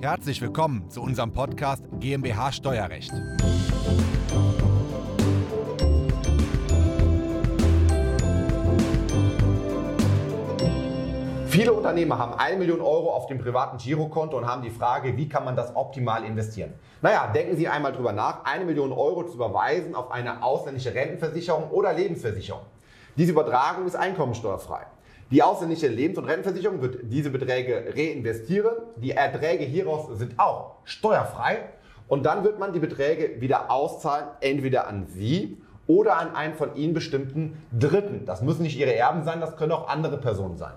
Herzlich willkommen zu unserem Podcast GmbH Steuerrecht. Viele Unternehmer haben eine Million Euro auf dem privaten Girokonto und haben die Frage, wie kann man das optimal investieren? Naja, denken Sie einmal drüber nach, eine Million Euro zu überweisen auf eine ausländische Rentenversicherung oder Lebensversicherung. Diese Übertragung ist einkommensteuerfrei. Die ausländische Lebens- und Rentenversicherung wird diese Beträge reinvestieren. Die Erträge hieraus sind auch steuerfrei. Und dann wird man die Beträge wieder auszahlen, entweder an Sie oder an einen von Ihnen bestimmten Dritten. Das müssen nicht Ihre Erben sein, das können auch andere Personen sein.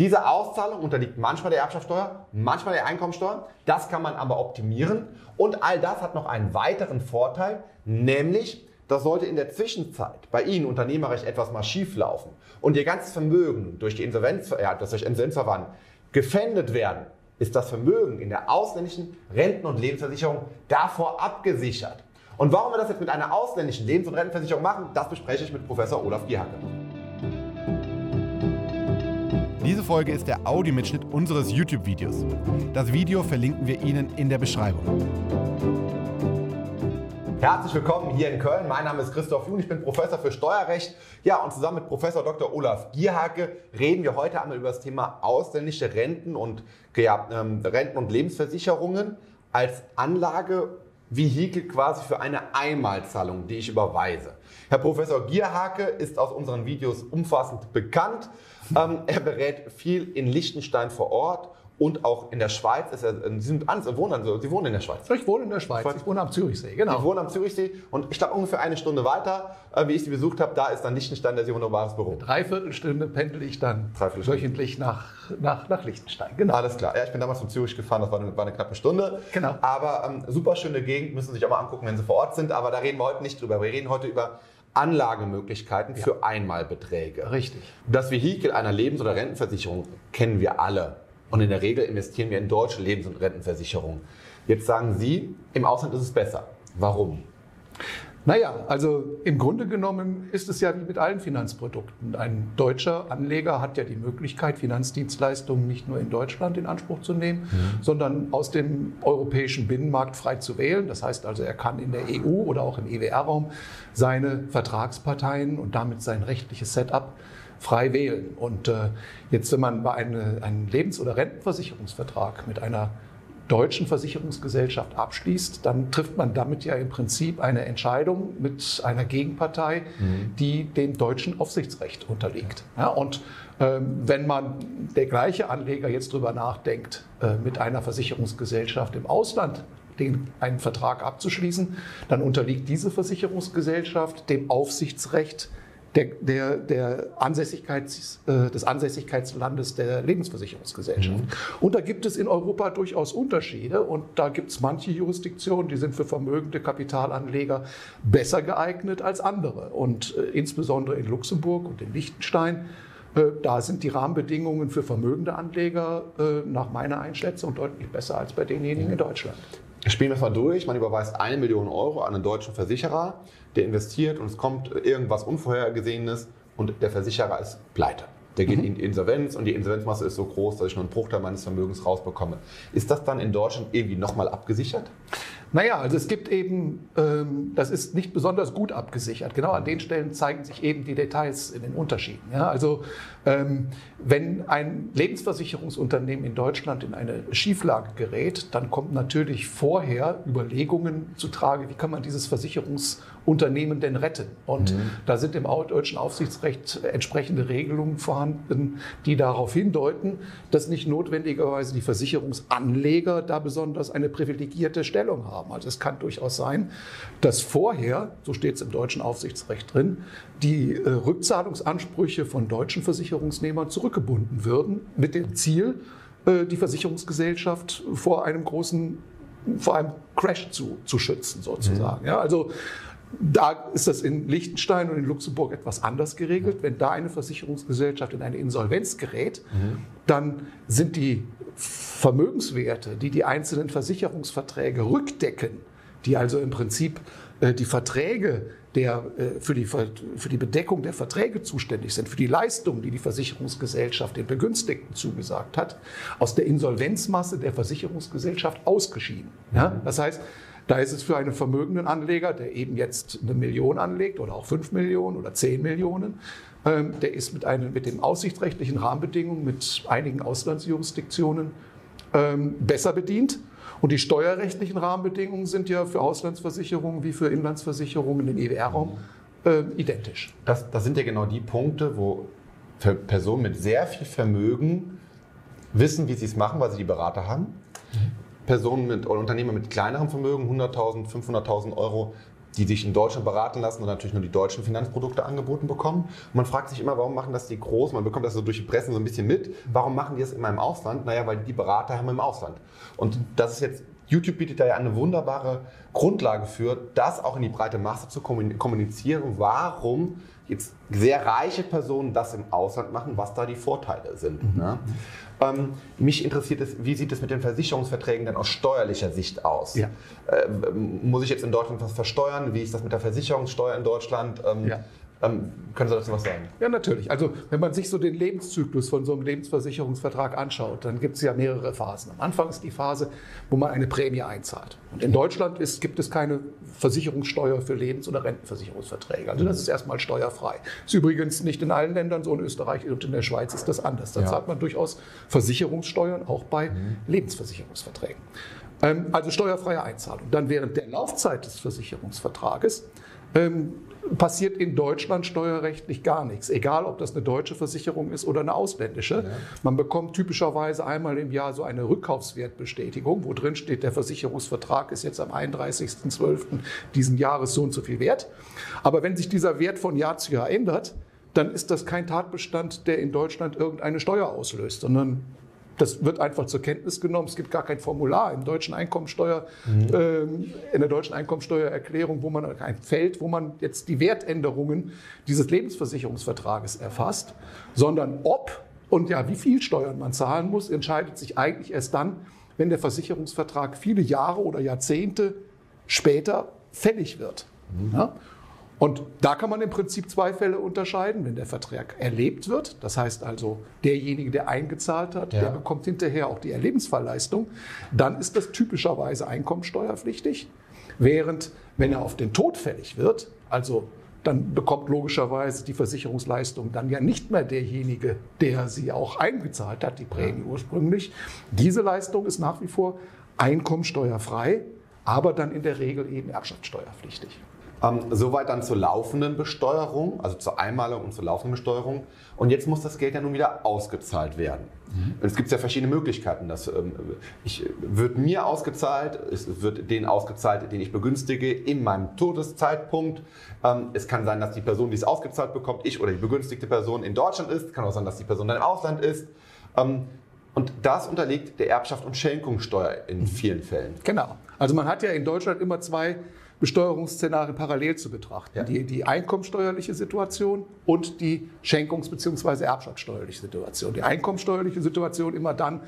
Diese Auszahlung unterliegt manchmal der Erbschaftssteuer, manchmal der Einkommensteuer. Das kann man aber optimieren. Und all das hat noch einen weiteren Vorteil, nämlich, das sollte in der Zwischenzeit bei Ihnen unternehmerisch etwas mal schief laufen und Ihr ganzes Vermögen durch die Insolvenz, ja, das durch Insolvenzverfahren gefändet werden, ist das Vermögen in der ausländischen Renten- und Lebensversicherung davor abgesichert. Und warum wir das jetzt mit einer ausländischen Lebens- und Rentenversicherung machen, das bespreche ich mit Professor Olaf Gierhacke. Diese Folge ist der Audiomitschnitt unseres YouTube-Videos. Das Video verlinken wir Ihnen in der Beschreibung. Herzlich willkommen hier in Köln. Mein Name ist Christoph Jun, ich bin Professor für Steuerrecht. Ja, und zusammen mit Professor Dr. Olaf Gierhake reden wir heute einmal über das Thema ausländische Renten und, ja, ähm, Renten- und Lebensversicherungen als Anlagevehikel quasi für eine Einmalzahlung, die ich überweise. Herr Professor Gierhake ist aus unseren Videos umfassend bekannt. Ähm, er berät viel in Liechtenstein vor Ort und auch in der Schweiz. Ist er, Sie, sind, Sie, wohnen, also, Sie wohnen in der Schweiz. Ich wohne in der Schweiz. Ich wohne am Zürichsee, genau. Sie wohnen am Zürichsee und ich glaube ungefähr eine Stunde weiter, äh, wie ich Sie besucht habe, da ist dann Liechtenstein der wunderbares Büro. Dreiviertelstunde pendel ich dann wöchentlich nach, nach, nach Liechtenstein. Genau. Alles klar. Ja, ich bin damals von Zürich gefahren, das war eine, war eine knappe Stunde. Genau. Aber ähm, super schöne Gegend, müssen Sie sich auch mal angucken, wenn Sie vor Ort sind. Aber da reden wir heute nicht drüber. Wir reden heute über Anlagemöglichkeiten für Einmalbeträge. Richtig. Das Vehikel einer Lebens- oder Rentenversicherung kennen wir alle. Und in der Regel investieren wir in deutsche Lebens- und Rentenversicherungen. Jetzt sagen Sie, im Ausland ist es besser. Warum? Naja, also im Grunde genommen ist es ja wie mit allen Finanzprodukten. Ein deutscher Anleger hat ja die Möglichkeit, Finanzdienstleistungen nicht nur in Deutschland in Anspruch zu nehmen, mhm. sondern aus dem europäischen Binnenmarkt frei zu wählen. Das heißt also, er kann in der EU oder auch im EWR-Raum seine Vertragsparteien und damit sein rechtliches Setup frei wählen. Und äh, jetzt, wenn man bei eine, einem Lebens- oder Rentenversicherungsvertrag mit einer deutschen Versicherungsgesellschaft abschließt, dann trifft man damit ja im Prinzip eine Entscheidung mit einer Gegenpartei, mhm. die dem deutschen Aufsichtsrecht unterliegt. Ja, und ähm, wenn man der gleiche Anleger jetzt drüber nachdenkt, äh, mit einer Versicherungsgesellschaft im Ausland den, einen Vertrag abzuschließen, dann unterliegt diese Versicherungsgesellschaft dem Aufsichtsrecht der, der, der Ansässigkeits, äh, des Ansässigkeitslandes der Lebensversicherungsgesellschaft. Mhm. Und da gibt es in Europa durchaus Unterschiede und da gibt es manche Jurisdiktionen, die sind für vermögende Kapitalanleger besser geeignet als andere. Und äh, insbesondere in Luxemburg und in Liechtenstein äh, da sind die Rahmenbedingungen für vermögende Anleger äh, nach meiner Einschätzung deutlich besser als bei denjenigen in Deutschland. Spielen wir es mal durch. Man überweist eine Million Euro an einen deutschen Versicherer, der investiert und es kommt irgendwas Unvorhergesehenes und der Versicherer ist pleite. Der geht mhm. in Insolvenz und die Insolvenzmasse ist so groß, dass ich nur einen Bruchteil meines Vermögens rausbekomme. Ist das dann in Deutschland irgendwie nochmal abgesichert? Naja, also es gibt eben, ähm, das ist nicht besonders gut abgesichert. Genau an den Stellen zeigen sich eben die Details in den Unterschieden. Ja, also ähm, wenn ein Lebensversicherungsunternehmen in Deutschland in eine Schieflage gerät, dann kommt natürlich vorher Überlegungen zutrage, wie kann man dieses Versicherungsunternehmen denn retten. Und mhm. da sind im deutschen Aufsichtsrecht entsprechende Regelungen vorhanden, die darauf hindeuten, dass nicht notwendigerweise die Versicherungsanleger da besonders eine privilegierte Stellung haben. Also es kann durchaus sein, dass vorher, so steht es im deutschen Aufsichtsrecht drin, die äh, Rückzahlungsansprüche von deutschen Versicherungsnehmern zurückgebunden würden mit dem Ziel, äh, die Versicherungsgesellschaft vor einem großen, vor einem Crash zu, zu schützen sozusagen. Mhm. Ja, also da ist das in Liechtenstein und in Luxemburg etwas anders geregelt. Wenn da eine Versicherungsgesellschaft in eine Insolvenz gerät, mhm. dann sind die Vermögenswerte, die die einzelnen Versicherungsverträge rückdecken, die also im Prinzip äh, die Verträge der, äh, für, die, für die Bedeckung der Verträge zuständig sind, für die Leistungen, die die Versicherungsgesellschaft den Begünstigten zugesagt hat, aus der Insolvenzmasse der Versicherungsgesellschaft ausgeschieden. Ja? Das heißt, da ist es für einen vermögenden Anleger, der eben jetzt eine Million anlegt oder auch fünf Millionen oder zehn Millionen, ähm, der ist mit, einem, mit den aussichtsrechtlichen Rahmenbedingungen, mit einigen Auslandsjurisdiktionen ähm, besser bedient. Und die steuerrechtlichen Rahmenbedingungen sind ja für Auslandsversicherungen wie für Inlandsversicherungen im EWR-Raum äh, identisch. Das, das sind ja genau die Punkte, wo Personen mit sehr viel Vermögen wissen, wie sie es machen, weil sie die Berater haben. Personen mit, oder Unternehmer mit kleinerem Vermögen, 100.000, 500.000 Euro, die sich in Deutschland beraten lassen und natürlich nur die deutschen Finanzprodukte angeboten bekommen. Und man fragt sich immer, warum machen das die Großen? Man bekommt das so durch die Presse so ein bisschen mit. Warum machen die das immer im Ausland? Naja, weil die Berater haben im Ausland. Und das ist jetzt, YouTube bietet da ja eine wunderbare Grundlage für, das auch in die breite Masse zu kommunizieren. Warum jetzt sehr reiche Personen das im Ausland machen, was da die Vorteile sind. Mhm. Ne? Ähm, mich interessiert es, wie sieht es mit den Versicherungsverträgen denn aus steuerlicher Sicht aus? Ja. Äh, muss ich jetzt in Deutschland was versteuern? Wie ist das mit der Versicherungssteuer in Deutschland? Ähm, ja. Ähm, können Sie dazu was sagen? Ja, natürlich. Also wenn man sich so den Lebenszyklus von so einem Lebensversicherungsvertrag anschaut, dann gibt es ja mehrere Phasen. Am Anfang ist die Phase, wo man eine Prämie einzahlt. Und in Deutschland ist, gibt es keine Versicherungssteuer für Lebens- oder Rentenversicherungsverträge. Also das ist erstmal steuerfrei. Ist übrigens nicht in allen Ländern so, in Österreich und in der Schweiz ist das anders. Da ja. zahlt man durchaus Versicherungssteuern auch bei mhm. Lebensversicherungsverträgen. Ähm, also steuerfreie Einzahlung. Dann während der Laufzeit des Versicherungsvertrages ähm, passiert in Deutschland steuerrechtlich gar nichts, egal ob das eine deutsche Versicherung ist oder eine ausländische. Ja. Man bekommt typischerweise einmal im Jahr so eine Rückkaufswertbestätigung, wo drin steht, der Versicherungsvertrag ist jetzt am 31.12. diesen Jahres so und so viel wert. Aber wenn sich dieser Wert von Jahr zu Jahr ändert, dann ist das kein Tatbestand, der in Deutschland irgendeine Steuer auslöst, sondern das wird einfach zur Kenntnis genommen. Es gibt gar kein Formular im deutschen Einkommensteuer, mhm. ähm, in der deutschen Einkommensteuererklärung, wo man ein Feld, wo man jetzt die Wertänderungen dieses Lebensversicherungsvertrages erfasst, sondern ob und ja, wie viel Steuern man zahlen muss, entscheidet sich eigentlich erst dann, wenn der Versicherungsvertrag viele Jahre oder Jahrzehnte später fällig wird. Mhm. Ja? Und da kann man im Prinzip zwei Fälle unterscheiden. Wenn der Vertrag erlebt wird, das heißt also derjenige, der eingezahlt hat, ja. der bekommt hinterher auch die Erlebensfallleistung, dann ist das typischerweise einkommensteuerpflichtig. Während wenn er auf den Tod fällig wird, also dann bekommt logischerweise die Versicherungsleistung dann ja nicht mehr derjenige, der sie auch eingezahlt hat, die Prämie ja. ursprünglich. Diese Leistung ist nach wie vor einkommensteuerfrei, aber dann in der Regel eben erbschaftssteuerpflichtig. Ähm, soweit dann zur laufenden Besteuerung, also zur Einmalung und zur laufenden Besteuerung. Und jetzt muss das Geld ja nun wieder ausgezahlt werden. Mhm. Es gibt ja verschiedene Möglichkeiten. Das ähm, ich, wird mir ausgezahlt, es wird den ausgezahlt, den ich begünstige, in meinem Todeszeitpunkt. Ähm, es kann sein, dass die Person, die es ausgezahlt bekommt, ich oder die begünstigte Person in Deutschland ist. Es kann auch sein, dass die Person dann im Ausland ist. Ähm, und das unterliegt der Erbschaft und Schenkungssteuer in mhm. vielen Fällen. Genau. Also man hat ja in Deutschland immer zwei Besteuerungsszenarien parallel zu betrachten. Ja. Die, die einkommenssteuerliche Situation und die Schenkungs- bzw. erbschaftssteuerliche Situation. Die einkommenssteuerliche Situation immer dann,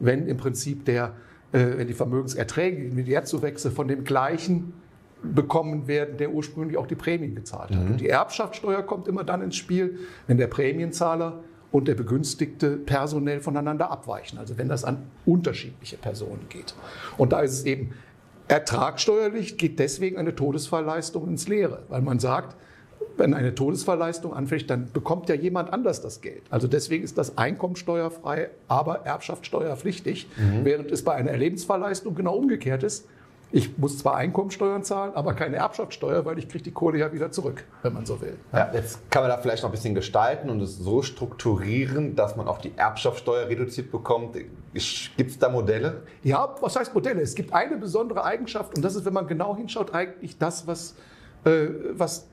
wenn im Prinzip der, äh, wenn die Vermögenserträge, die Wertzuwächse von dem gleichen bekommen werden, der ursprünglich auch die Prämien gezahlt hat. Mhm. Und die Erbschaftssteuer kommt immer dann ins Spiel, wenn der Prämienzahler und der Begünstigte personell voneinander abweichen. Also wenn das an unterschiedliche Personen geht. Und da ist es eben Ertragsteuerlich geht deswegen eine Todesfallleistung ins Leere, weil man sagt, wenn eine Todesfallleistung anfällt, dann bekommt ja jemand anders das Geld. Also deswegen ist das einkommensteuerfrei, aber erbschaftssteuerpflichtig, mhm. während es bei einer Erlebensfallleistung genau umgekehrt ist. Ich muss zwar Einkommensteuern zahlen, aber keine Erbschaftssteuer, weil ich kriege die Kohle ja wieder zurück, wenn man so will. Ja, jetzt kann man da vielleicht noch ein bisschen gestalten und es so strukturieren, dass man auch die Erbschaftssteuer reduziert bekommt. Gibt es da Modelle? Ja, was heißt Modelle? Es gibt eine besondere Eigenschaft und das ist, wenn man genau hinschaut, eigentlich das, was, äh, was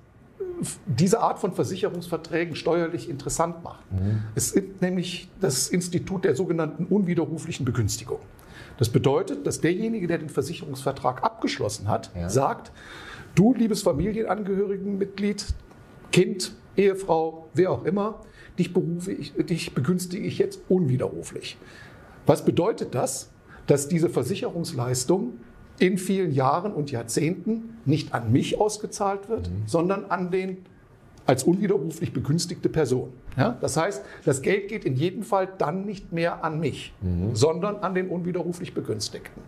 diese Art von Versicherungsverträgen steuerlich interessant macht. Mhm. Es ist nämlich das Institut der sogenannten unwiderruflichen Begünstigung. Das bedeutet, dass derjenige, der den Versicherungsvertrag abgeschlossen hat, ja. sagt, du, liebes Familienangehörigenmitglied, Kind, Ehefrau, wer auch immer, dich, berufe ich, dich begünstige ich jetzt unwiderruflich. Was bedeutet das? Dass diese Versicherungsleistung in vielen Jahren und Jahrzehnten nicht an mich ausgezahlt wird, mhm. sondern an den als unwiderruflich begünstigte Person. Ja? Das heißt, das Geld geht in jedem Fall dann nicht mehr an mich, mhm. sondern an den unwiderruflich Begünstigten.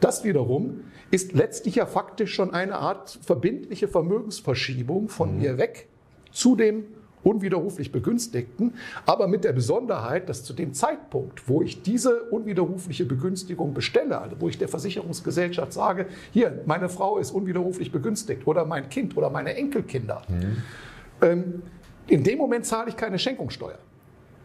Das wiederum ist letztlich ja faktisch schon eine Art verbindliche Vermögensverschiebung von mhm. mir weg zu dem unwiderruflich Begünstigten, aber mit der Besonderheit, dass zu dem Zeitpunkt, wo ich diese unwiderrufliche Begünstigung bestelle, also wo ich der Versicherungsgesellschaft sage, hier, meine Frau ist unwiderruflich begünstigt oder mein Kind oder meine Enkelkinder, mhm. Ähm, in dem Moment zahle ich keine Schenkungssteuer.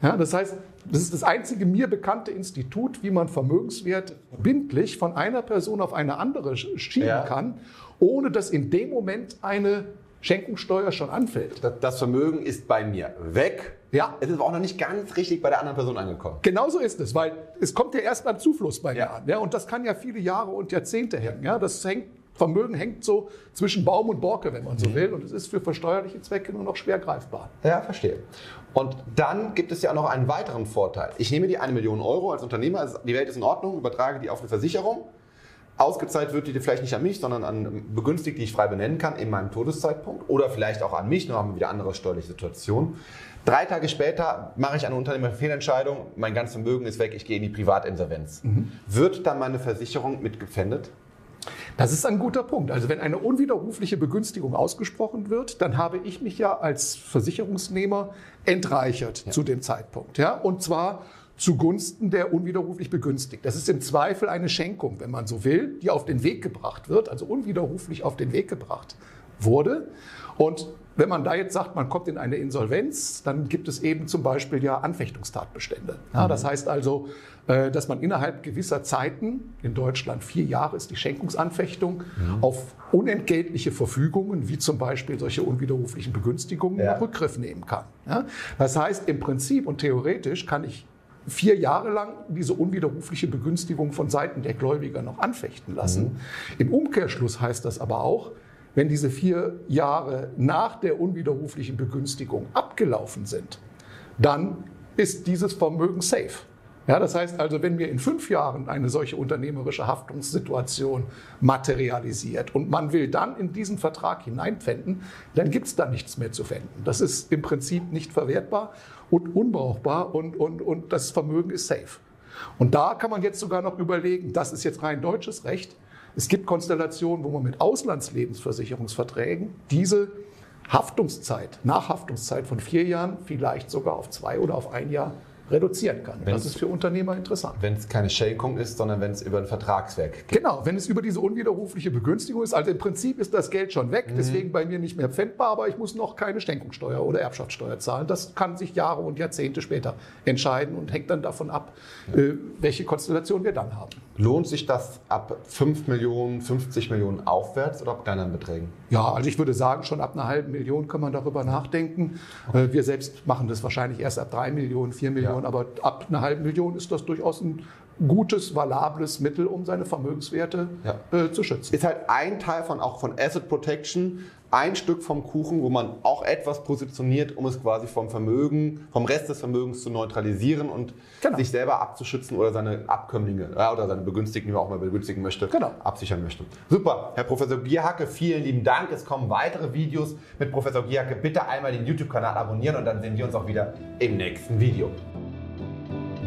Ja, das heißt, das ist das einzige mir bekannte Institut, wie man Vermögenswert bindlich von einer Person auf eine andere schieben ja. kann, ohne dass in dem Moment eine Schenkungssteuer schon anfällt. Das Vermögen ist bei mir weg. Ja. Es ist aber auch noch nicht ganz richtig bei der anderen Person angekommen. Genauso ist es, weil es kommt ja erst beim Zufluss bei ja. mir an. Ja, und das kann ja viele Jahre und Jahrzehnte hängen. Ja, das hängt, Vermögen hängt so zwischen Baum und Borke, wenn man so mhm. will. Und es ist für versteuerliche Zwecke nur noch schwer greifbar. Ja, verstehe. Und dann gibt es ja auch noch einen weiteren Vorteil. Ich nehme die eine Million Euro als Unternehmer, also die Welt ist in Ordnung, übertrage die auf eine Versicherung Ausgezahlt wird die vielleicht nicht an mich, sondern an Begünstigte, die ich frei benennen kann in meinem Todeszeitpunkt oder vielleicht auch an mich, nur haben wir wieder andere steuerliche Situationen. Drei Tage später mache ich eine Unternehmerfehlentscheidung, mein ganzes Vermögen ist weg, ich gehe in die Privatinsolvenz. Mhm. Wird dann meine Versicherung mitgepfändet? Das ist ein guter Punkt. Also wenn eine unwiderrufliche Begünstigung ausgesprochen wird, dann habe ich mich ja als Versicherungsnehmer entreichert ja. zu dem Zeitpunkt. Ja? Und zwar zugunsten der unwiderruflich begünstigt. Das ist im Zweifel eine Schenkung, wenn man so will, die auf den Weg gebracht wird, also unwiderruflich auf den Weg gebracht wurde. Und wenn man da jetzt sagt, man kommt in eine Insolvenz, dann gibt es eben zum Beispiel ja Anfechtungstatbestände. Ja, das mhm. heißt also, äh, dass man innerhalb gewisser Zeiten, in Deutschland vier Jahre ist die Schenkungsanfechtung, mhm. auf unentgeltliche Verfügungen, wie zum Beispiel solche unwiderruflichen Begünstigungen, ja. Rückgriff nehmen kann. Ja, das heißt, im Prinzip und theoretisch kann ich vier Jahre lang diese unwiderrufliche Begünstigung von Seiten der Gläubiger noch anfechten lassen. Mhm. Im Umkehrschluss heißt das aber auch, wenn diese vier Jahre nach der unwiderruflichen Begünstigung abgelaufen sind, dann ist dieses Vermögen safe. Ja, das heißt also, wenn mir in fünf Jahren eine solche unternehmerische Haftungssituation materialisiert und man will dann in diesen Vertrag hineinpfänden, dann gibt es da nichts mehr zu pfänden. Das ist im Prinzip nicht verwertbar und unbrauchbar und, und, und das Vermögen ist safe. Und da kann man jetzt sogar noch überlegen, das ist jetzt rein deutsches Recht. Es gibt Konstellationen, wo man mit Auslandslebensversicherungsverträgen diese Haftungszeit, Nachhaftungszeit von vier Jahren vielleicht sogar auf zwei oder auf ein Jahr reduzieren kann. Wenn's, das ist für Unternehmer interessant. Wenn es keine Schenkung ist, sondern wenn es über ein Vertragswerk geht. Genau, wenn es über diese unwiderrufliche Begünstigung ist. Also im Prinzip ist das Geld schon weg, mhm. deswegen bei mir nicht mehr pfändbar, aber ich muss noch keine Schenkungssteuer oder Erbschaftssteuer zahlen. Das kann sich Jahre und Jahrzehnte später entscheiden und hängt dann davon ab, äh, welche Konstellation wir dann haben. Lohnt sich das ab 5 Millionen, 50 Millionen aufwärts oder ab kleineren Beträgen? Ja, also ich würde sagen, schon ab einer halben Million kann man darüber nachdenken. Okay. Äh, wir selbst machen das wahrscheinlich erst ab 3 Millionen, 4 Millionen. Ja. Aber ab einer halben Million ist das durchaus ein gutes, valables Mittel, um seine Vermögenswerte ja. äh, zu schützen. Ist halt ein Teil von auch von Asset Protection, ein Stück vom Kuchen, wo man auch etwas positioniert, um es quasi vom Vermögen, vom Rest des Vermögens zu neutralisieren und genau. sich selber abzuschützen oder seine Abkömmlinge ja, oder seine Begünstigten, die man auch mal begünstigen möchte, genau. absichern möchte. Super, Herr Professor Gierhacke, vielen lieben Dank. Es kommen weitere Videos mit Professor Gierhacke. Bitte einmal den YouTube-Kanal abonnieren und dann sehen wir uns auch wieder im nächsten Video.